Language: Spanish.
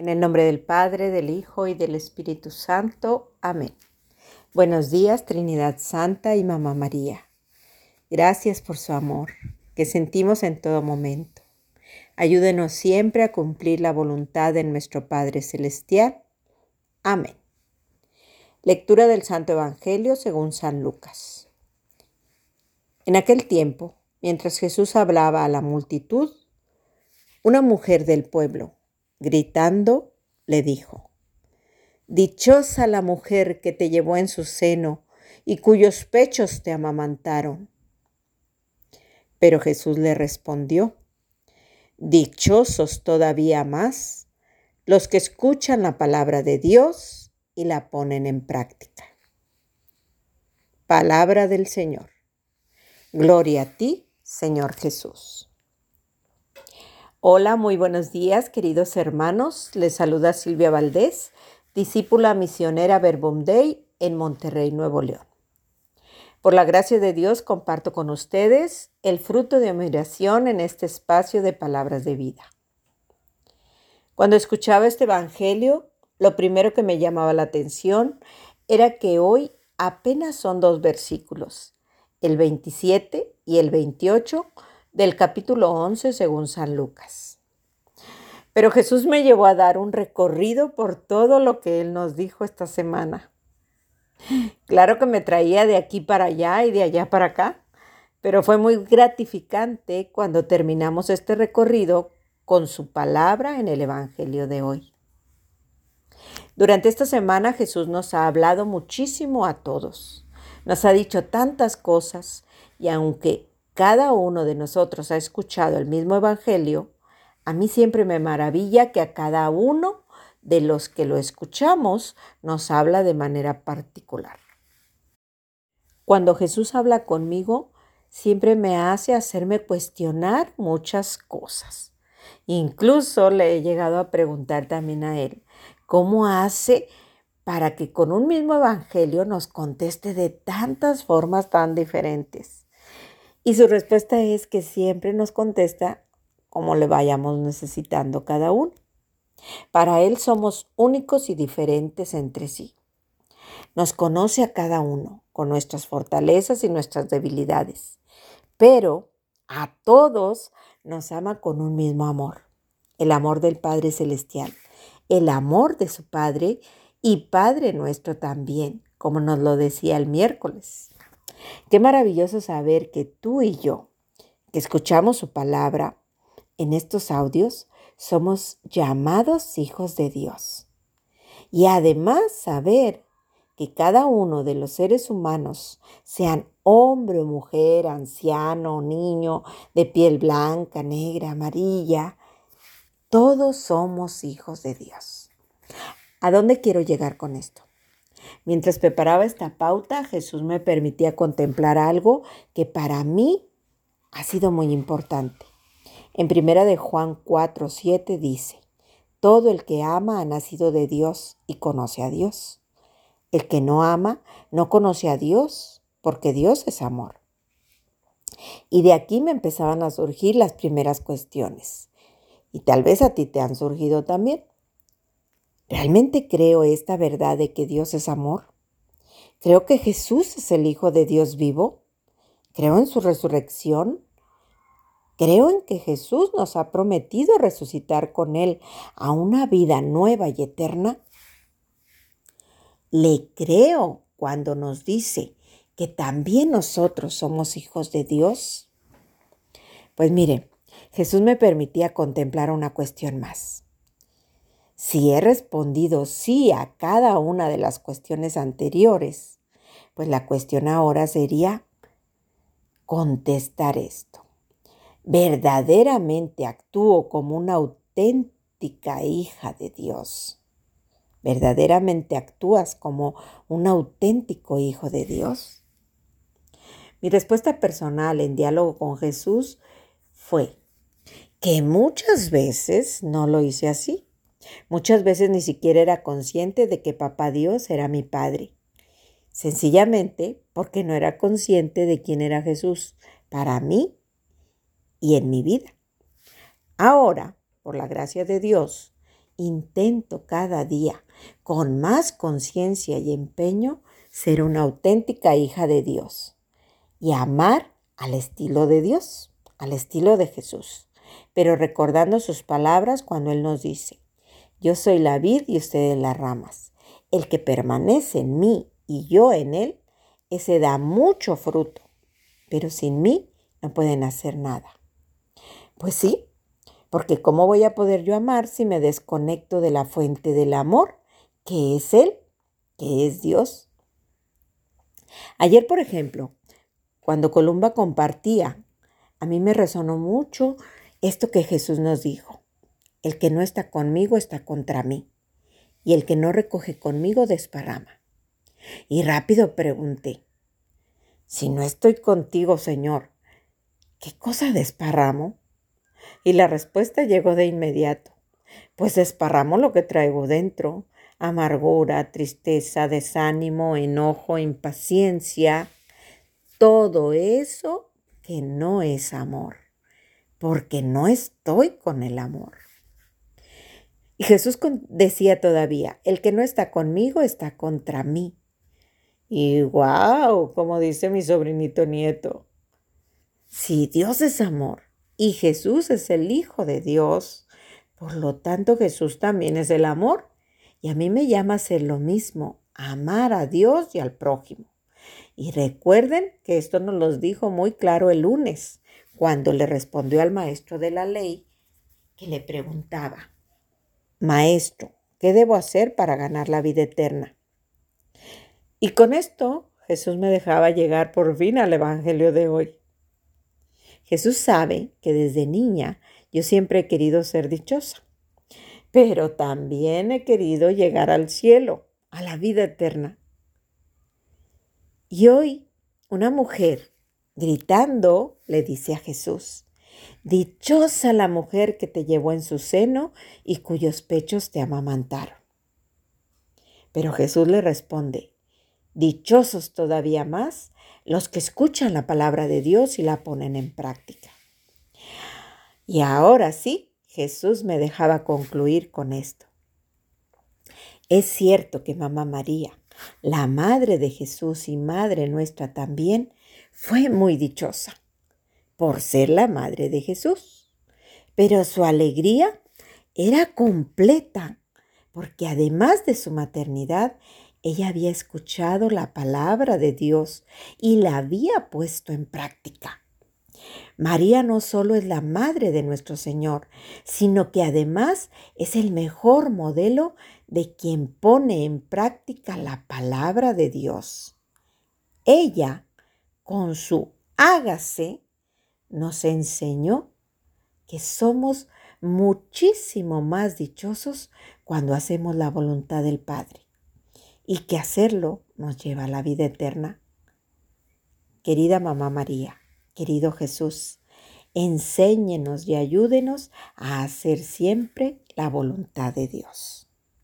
En el nombre del Padre, del Hijo y del Espíritu Santo. Amén. Buenos días, Trinidad Santa y Mamá María. Gracias por su amor, que sentimos en todo momento. Ayúdenos siempre a cumplir la voluntad de nuestro Padre Celestial. Amén. Lectura del Santo Evangelio según San Lucas. En aquel tiempo, mientras Jesús hablaba a la multitud, una mujer del pueblo, gritando, le dijo, Dichosa la mujer que te llevó en su seno y cuyos pechos te amamantaron. Pero Jesús le respondió, Dichosos todavía más los que escuchan la palabra de Dios y la ponen en práctica. Palabra del Señor. Gloria a ti, Señor Jesús. Hola, muy buenos días, queridos hermanos. Les saluda Silvia Valdés, discípula misionera Verbum Dei en Monterrey, Nuevo León. Por la gracia de Dios comparto con ustedes el fruto de admiración en este espacio de palabras de vida. Cuando escuchaba este Evangelio, lo primero que me llamaba la atención era que hoy apenas son dos versículos, el 27 y el 28, del capítulo 11 según San Lucas. Pero Jesús me llevó a dar un recorrido por todo lo que Él nos dijo esta semana. Claro que me traía de aquí para allá y de allá para acá, pero fue muy gratificante cuando terminamos este recorrido con su palabra en el Evangelio de hoy. Durante esta semana Jesús nos ha hablado muchísimo a todos. Nos ha dicho tantas cosas y aunque cada uno de nosotros ha escuchado el mismo Evangelio, a mí siempre me maravilla que a cada uno de los que lo escuchamos nos habla de manera particular. Cuando Jesús habla conmigo, siempre me hace hacerme cuestionar muchas cosas. Incluso le he llegado a preguntar también a él, ¿cómo hace para que con un mismo evangelio nos conteste de tantas formas tan diferentes? Y su respuesta es que siempre nos contesta como le vayamos necesitando cada uno. Para Él somos únicos y diferentes entre sí. Nos conoce a cada uno con nuestras fortalezas y nuestras debilidades, pero a todos nos ama con un mismo amor, el amor del Padre Celestial, el amor de su Padre y Padre nuestro también, como nos lo decía el miércoles. Qué maravilloso saber que tú y yo, que escuchamos su palabra en estos audios, somos llamados hijos de Dios. Y además saber que cada uno de los seres humanos, sean hombre o mujer, anciano, niño, de piel blanca, negra, amarilla, todos somos hijos de Dios. ¿A dónde quiero llegar con esto? Mientras preparaba esta pauta, Jesús me permitía contemplar algo que para mí ha sido muy importante. En primera de Juan 4, 7 dice, todo el que ama ha nacido de Dios y conoce a Dios. El que no ama no conoce a Dios porque Dios es amor. Y de aquí me empezaban a surgir las primeras cuestiones. Y tal vez a ti te han surgido también. ¿Realmente creo esta verdad de que Dios es amor? ¿Creo que Jesús es el Hijo de Dios vivo? ¿Creo en su resurrección? Creo en que Jesús nos ha prometido resucitar con Él a una vida nueva y eterna. Le creo cuando nos dice que también nosotros somos hijos de Dios. Pues mire, Jesús me permitía contemplar una cuestión más. Si he respondido sí a cada una de las cuestiones anteriores, pues la cuestión ahora sería contestar esto. ¿Verdaderamente actúo como una auténtica hija de Dios? ¿Verdaderamente actúas como un auténtico hijo de Dios? Mi respuesta personal en diálogo con Jesús fue que muchas veces no lo hice así Muchas veces ni siquiera era consciente de que papá Dios era mi padre. Sencillamente porque no era consciente de quién era Jesús para mí y en mi vida. Ahora, por la gracia de Dios intento cada día, con más conciencia y empeño, ser una auténtica hija de Dios y amar al estilo de Dios, al estilo de Jesús, pero recordando sus palabras cuando Él nos dice, yo soy la vid y ustedes las ramas. El que permanece en mí y yo en Él, ese da mucho fruto, pero sin mí no pueden hacer nada. Pues sí, porque ¿cómo voy a poder yo amar si me desconecto de la fuente del amor, que es Él, que es Dios? Ayer, por ejemplo, cuando Columba compartía, a mí me resonó mucho esto que Jesús nos dijo. El que no está conmigo está contra mí, y el que no recoge conmigo desparrama. Y rápido pregunté, si no estoy contigo, Señor, ¿qué cosa desparramo? Y la respuesta llegó de inmediato. Pues desparramo lo que traigo dentro. Amargura, tristeza, desánimo, enojo, impaciencia. Todo eso que no es amor. Porque no estoy con el amor. Y Jesús decía todavía, el que no está conmigo está contra mí. Y wow, como dice mi sobrinito nieto, si Dios es amor y Jesús es el Hijo de Dios. Por lo tanto, Jesús también es el amor. Y a mí me llama hacer lo mismo, amar a Dios y al prójimo. Y recuerden que esto nos lo dijo muy claro el lunes, cuando le respondió al maestro de la ley, que le preguntaba, Maestro, ¿qué debo hacer para ganar la vida eterna? Y con esto Jesús me dejaba llegar por fin al Evangelio de hoy. Jesús sabe que desde niña yo siempre he querido ser dichosa, pero también he querido llegar al cielo, a la vida eterna. Y hoy una mujer gritando le dice a Jesús, Dichosa la mujer que te llevó en su seno y cuyos pechos te amamantaron. Pero Jesús le responde, Dichosos todavía más los que escuchan la palabra de Dios y la ponen en práctica. Y ahora sí, Jesús me dejaba concluir con esto. Es cierto que Mamá María, la madre de Jesús y madre nuestra también, fue muy dichosa por ser la madre de Jesús. Pero su alegría era completa, porque además de su maternidad, ella había escuchado la palabra de Dios y la había puesto en práctica. María no solo es la madre de nuestro Señor, sino que además es el mejor modelo de quien pone en práctica la palabra de Dios. Ella, con su hágase, nos enseñó que somos muchísimo más dichosos cuando hacemos la voluntad del Padre y que hacerlo nos lleva a la vida eterna. Querida Mamá María, querido Jesús, enséñenos y ayúdenos a hacer siempre la voluntad de Dios.